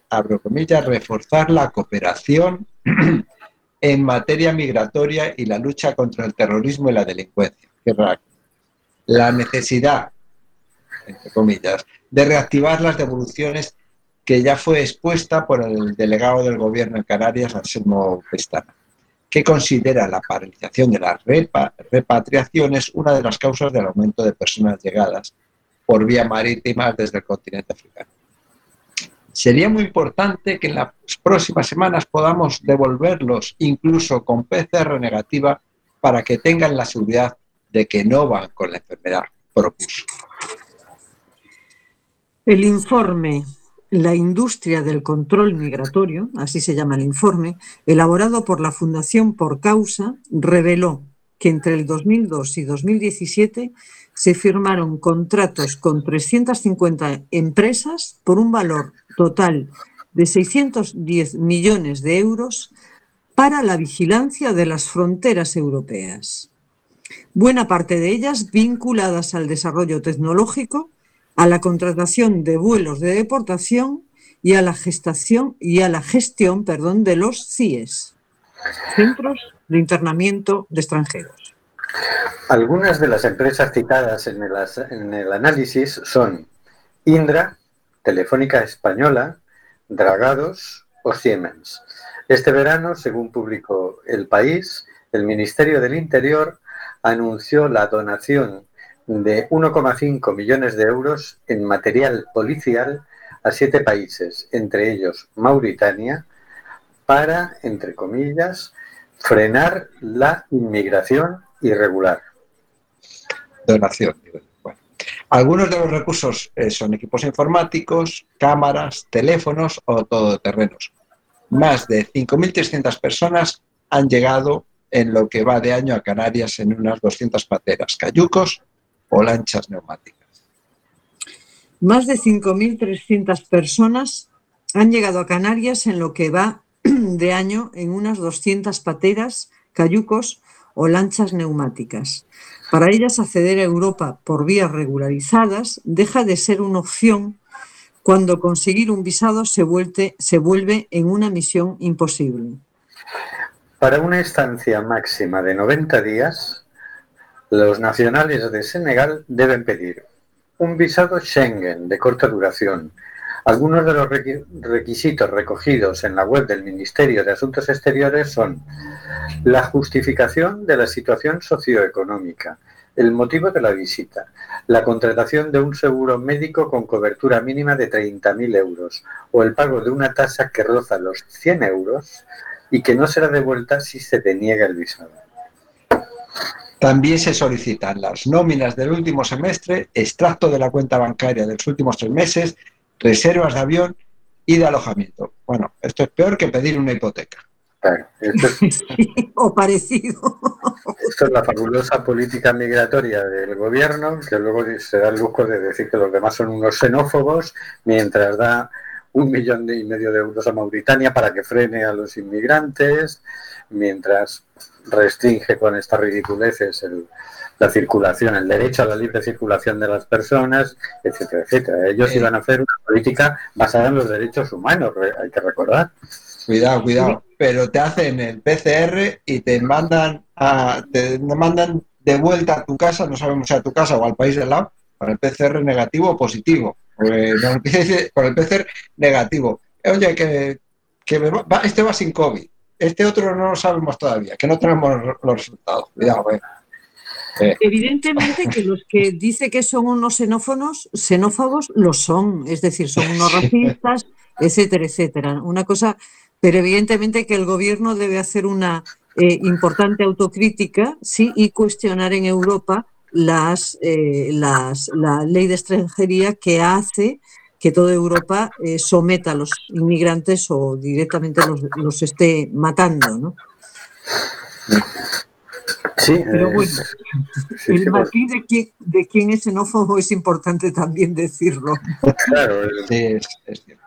abro comillas, reforzar la cooperación en materia migratoria y la lucha contra el terrorismo y la delincuencia. La necesidad, entre comillas, de reactivar las devoluciones que ya fue expuesta por el delegado del gobierno en Canarias, Anselmo Pestana, que considera la paralización de las repa- repatriaciones una de las causas del aumento de personas llegadas por vía marítima desde el continente africano. Sería muy importante que en las próximas semanas podamos devolverlos incluso con PCR negativa para que tengan la seguridad de que no van con la enfermedad, propuso. El informe La industria del control migratorio, así se llama el informe, elaborado por la Fundación Por Causa, reveló que entre el 2002 y 2017 se firmaron contratos con 350 empresas por un valor total de 610 millones de euros para la vigilancia de las fronteras europeas. Buena parte de ellas vinculadas al desarrollo tecnológico, a la contratación de vuelos de deportación y a la gestación y a la gestión, perdón, de los CIES, Centros de Internamiento de Extranjeros. Algunas de las empresas citadas en el, en el análisis son Indra, Telefónica Española, Dragados o Siemens. Este verano, según publicó El País, el Ministerio del Interior anunció la donación de 1,5 millones de euros en material policial a siete países, entre ellos Mauritania, para, entre comillas, frenar la inmigración irregular. Donación. Algunos de los recursos eh, son equipos informáticos, cámaras, teléfonos o todoterrenos. Más de 5.300 personas han llegado en lo que va de año a Canarias en unas 200 pateras, cayucos o lanchas neumáticas. Más de 5.300 personas han llegado a Canarias en lo que va de año en unas 200 pateras, cayucos o lanchas neumáticas. Para ellas acceder a Europa por vías regularizadas deja de ser una opción cuando conseguir un visado se vuelve, se vuelve en una misión imposible. Para una estancia máxima de 90 días, los nacionales de Senegal deben pedir un visado Schengen de corta duración. Algunos de los requisitos recogidos en la web del Ministerio de Asuntos Exteriores son la justificación de la situación socioeconómica, el motivo de la visita, la contratación de un seguro médico con cobertura mínima de 30.000 euros o el pago de una tasa que roza los 100 euros y que no será devuelta si se deniega el visado. También se solicitan las nóminas del último semestre, extracto de la cuenta bancaria de los últimos tres meses, reservas de avión y de alojamiento. Bueno, esto es peor que pedir una hipoteca. Claro, esto es, o parecido. esto es la fabulosa política migratoria del gobierno, que luego se da el lujo de decir que los demás son unos xenófobos, mientras da un millón y medio de euros a Mauritania para que frene a los inmigrantes, mientras restringe con estas ridiculeces el, la circulación, el derecho a la libre circulación de las personas, etcétera, etcétera. Ellos iban a hacer una política basada en los derechos humanos, hay que recordar. Cuidado, cuidado. Pero te hacen el PCR y te mandan a, te mandan de vuelta a tu casa, no sabemos si a tu casa o al país del lado, para el PCR negativo o positivo. con el PCR negativo. Oye, que, que va, este va sin COVID. Este otro no lo sabemos todavía, que no tenemos los resultados. Cuidado, eh. Eh. Evidentemente que los que dice que son unos xenófonos, xenófobos, lo son, es decir, son unos racistas, etcétera, etcétera. Una cosa, pero evidentemente que el gobierno debe hacer una eh, importante autocrítica, sí, y cuestionar en Europa las, eh, las, la ley de extranjería que hace que toda Europa eh, someta a los inmigrantes o directamente los, los esté matando, ¿no? Sí, Pero eh, bueno, sí, el sí, matiz de quién, de quién es xenófobo es importante también decirlo. claro, el- Sí, es, es cierto.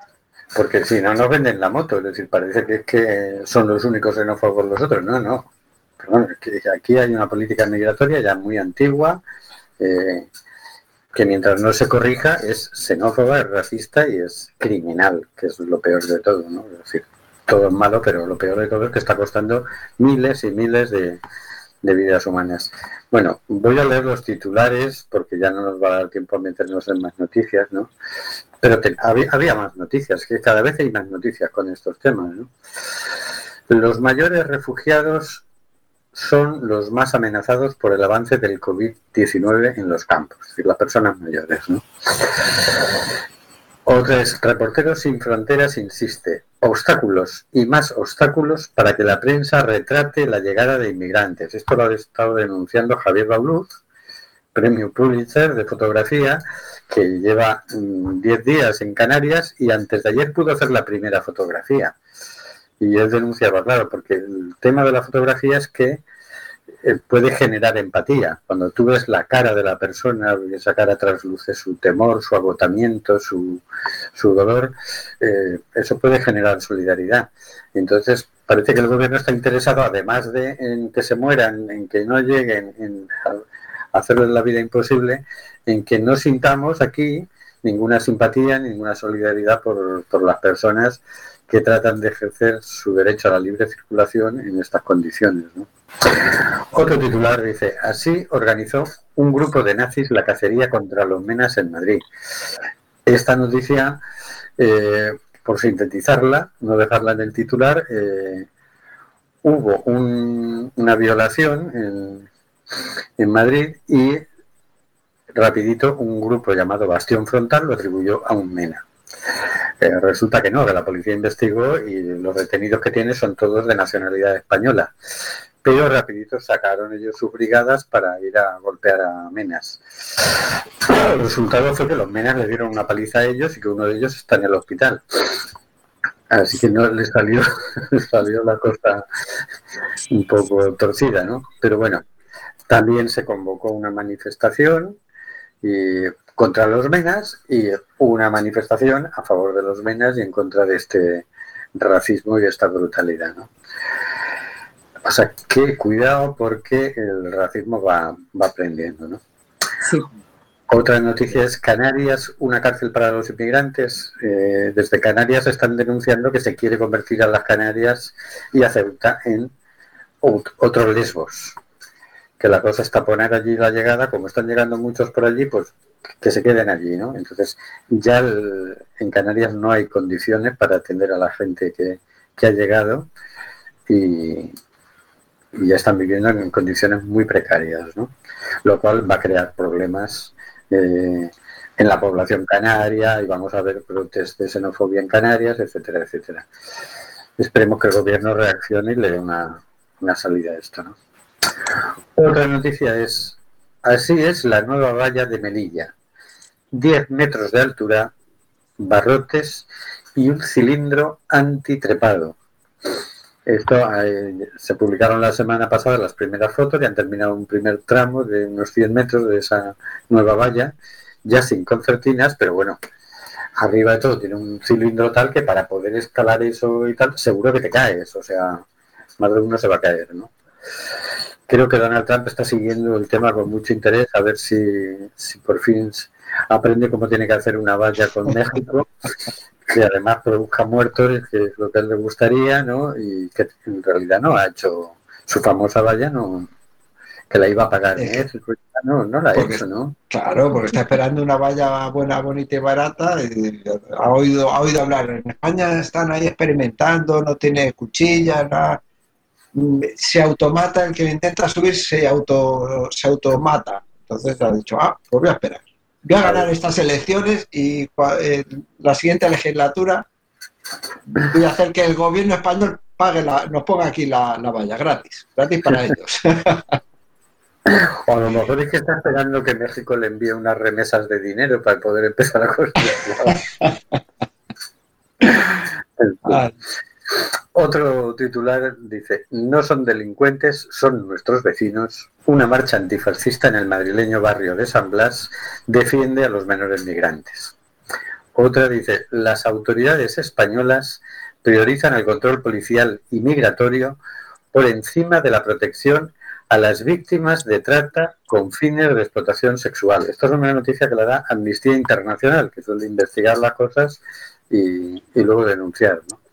porque si no nos venden la moto, es decir, parece que es que son los únicos xenófobos los otros, no, no. Perdón, es que aquí hay una política migratoria ya muy antigua, eh, que mientras no se corrija es xenófoba, es racista y es criminal, que es lo peor de todo, ¿no? Es decir, todo es malo, pero lo peor de todo es que está costando miles y miles de, de vidas humanas. Bueno, voy a leer los titulares porque ya no nos va a dar tiempo a meternos en más noticias, ¿no? Pero había, había más noticias, que cada vez hay más noticias con estos temas, ¿no? Los mayores refugiados son los más amenazados por el avance del COVID-19 en los campos, es decir, las personas mayores, ¿no? Otros Reporteros Sin Fronteras insiste, obstáculos y más obstáculos para que la prensa retrate la llegada de inmigrantes. Esto lo ha estado denunciando Javier Bauluz, premio Pulitzer de fotografía, que lleva mm, 10 días en Canarias y antes de ayer pudo hacer la primera fotografía. Y él denunciaba, claro, porque el tema de la fotografía es que eh, puede generar empatía. Cuando tú ves la cara de la persona, esa cara trasluce su temor, su agotamiento, su, su dolor, eh, eso puede generar solidaridad. Entonces, parece que el gobierno está interesado, además de en que se mueran, en que no lleguen, en hacerles la vida imposible, en que no sintamos aquí ninguna simpatía, ninguna solidaridad por, por las personas que tratan de ejercer su derecho a la libre circulación en estas condiciones. Otro titular dice, así organizó un grupo de nazis la cacería contra los menas en Madrid. Esta noticia, eh, por sintetizarla, no dejarla en el titular, eh, hubo un- una violación en, en Madrid y rapidito un grupo llamado Bastión Frontal lo atribuyó a un mena. Eh, resulta que no, que la policía investigó y los detenidos que tiene son todos de nacionalidad española. Pero rapidito sacaron ellos sus brigadas para ir a golpear a Menas. El resultado fue que los Menas le dieron una paliza a ellos y que uno de ellos está en el hospital. Así que no le salió, le salió la cosa un poco torcida, ¿no? Pero bueno, también se convocó una manifestación y contra los menas y una manifestación a favor de los menas y en contra de este racismo y esta brutalidad. ¿no? O sea, que cuidado porque el racismo va, va aprendiendo. ¿no? Sí. Otra noticia es Canarias, una cárcel para los inmigrantes. Eh, desde Canarias están denunciando que se quiere convertir a las Canarias y a Ceuta en ot- otros Lesbos. Que la cosa está poner allí la llegada, como están llegando muchos por allí, pues que se queden allí, ¿no? Entonces, ya en Canarias no hay condiciones para atender a la gente que, que ha llegado y, y ya están viviendo en condiciones muy precarias, ¿no? Lo cual va a crear problemas eh, en la población canaria y vamos a ver brotes de xenofobia en Canarias, etcétera, etcétera. Esperemos que el gobierno reaccione y le dé una, una salida a esto, ¿no? Otra noticia es, así es la nueva valla de Melilla. 10 metros de altura, barrotes y un cilindro antitrepado. Esto eh, se publicaron la semana pasada las primeras fotos y han terminado un primer tramo de unos 100 metros de esa nueva valla, ya sin concertinas, pero bueno, arriba de todo tiene un cilindro tal que para poder escalar eso y tal, seguro que te caes, o sea, más de uno se va a caer, ¿no? Creo que Donald Trump está siguiendo el tema con mucho interés, a ver si, si por fin aprende cómo tiene que hacer una valla con México, que además produzca muertos, que es lo que a él le gustaría, ¿no? Y que en realidad no ha hecho su famosa valla, no que la iba a pagar Eh, no, no la ha porque- hecho, ¿no? Claro, porque está esperando una valla buena, bonita y barata. y ha, oído, ha oído hablar. En España están ahí experimentando, no tiene cuchillas, nada. Se automata, el que intenta subir se, auto, se automata. Entonces ha dicho, ah, pues voy a esperar. Voy a ganar estas elecciones y eh, la siguiente legislatura voy a hacer que el gobierno español pague la, nos ponga aquí la, la valla gratis, gratis para ellos. O a lo mejor es que está esperando que México le envíe unas remesas de dinero para poder empezar a construir. Otro titular dice, no son delincuentes, son nuestros vecinos. Una marcha antifascista en el madrileño barrio de San Blas defiende a los menores migrantes. Otra dice, las autoridades españolas priorizan el control policial y migratorio por encima de la protección a las víctimas de trata con fines de explotación sexual. Esto es una noticia que la da Amnistía Internacional, que suele investigar las cosas y, y luego denunciar. ¿no?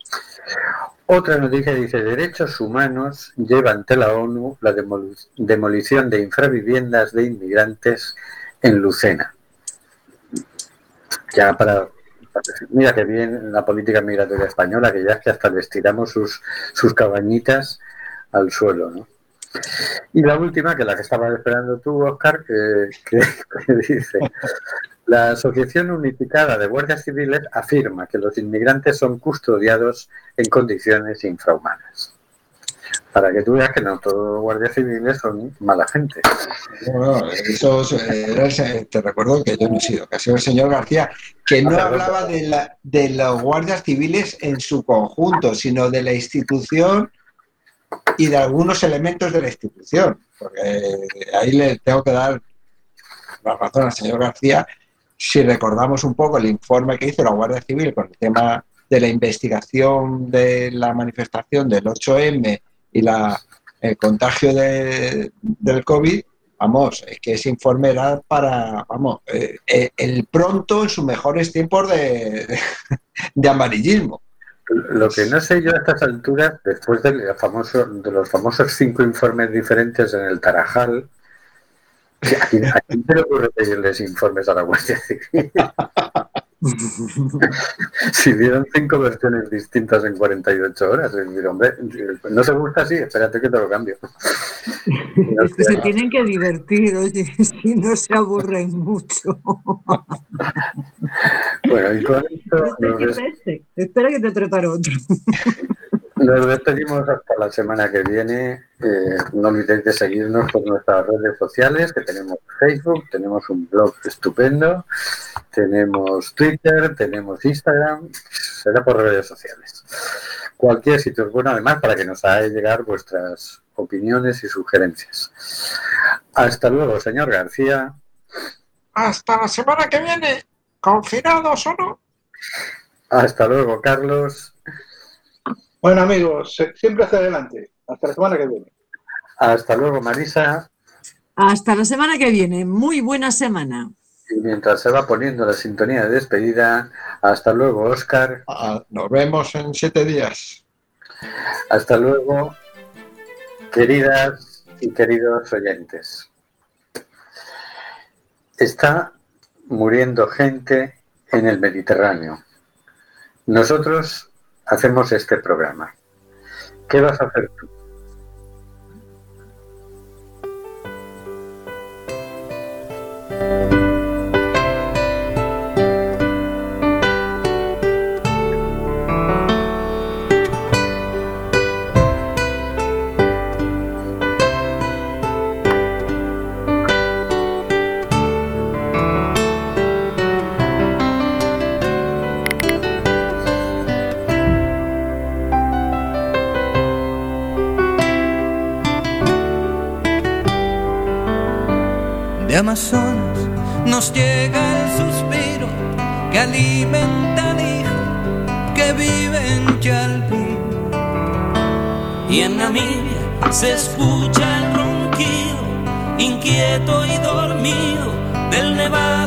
Otra noticia dice, derechos humanos lleva ante la ONU la demoli- demolición de infraviviendas de inmigrantes en Lucena. Ya para, mira que bien la política migratoria española, que ya es que hasta les tiramos sus, sus cabañitas al suelo, ¿no? Y la última, que la que estabas esperando tú, Oscar, que dice, la Asociación Unificada de Guardias Civiles afirma que los inmigrantes son custodiados en condiciones infrahumanas. Para que tú veas que no todos los guardias civiles son mala gente. Bueno, eso es, eh, te recuerdo que yo no he sido, que ha sido el señor García, que no hablaba de, la, de los guardias civiles en su conjunto, sino de la institución y de algunos elementos de la institución. Porque eh, ahí le tengo que dar la razón al señor García. Si recordamos un poco el informe que hizo la Guardia Civil con el tema de la investigación de la manifestación del 8M y la, el contagio de- del COVID, vamos, es que ese informe era para, vamos, eh, eh, el pronto en sus mejores tiempos de, de amarillismo. Lo que no sé yo a estas alturas, después del famoso, de los famosos cinco informes diferentes en el Tarajal, ¿a quién, a quién se le ocurre pedirles informes a la Guardia Civil? si dieron cinco versiones distintas en 48 horas, es decir, hombre, no se gusta así, espérate que te lo cambio. No Es que sé, se tienen que divertir, oye, si no se aburren mucho. bueno, y con esto. Espera que te preparo otro. Nos despedimos hasta la semana que viene. Eh, no olvidéis de seguirnos por nuestras redes sociales, que tenemos Facebook, tenemos un blog estupendo, tenemos Twitter, tenemos Instagram, será por redes sociales. Cualquier sitio es bueno, además, para que nos hagáis llegar vuestras opiniones y sugerencias. Hasta luego, señor García. Hasta la semana que viene, confinados o no. Hasta luego, Carlos. Bueno, amigos, siempre hacia adelante. Hasta la semana que viene. Hasta luego, Marisa. Hasta la semana que viene. Muy buena semana. Y mientras se va poniendo la sintonía de despedida, hasta luego, Oscar. Ah, nos vemos en siete días. Hasta luego, queridas y queridos oyentes. Está muriendo gente en el Mediterráneo. Nosotros hacemos este programa. ¿Qué vas a hacer tú? Amazonas nos llega el suspiro que alimenta al hijo que vive en Chalpín. Y en Namibia se escucha el ronquido, inquieto y dormido, del nevado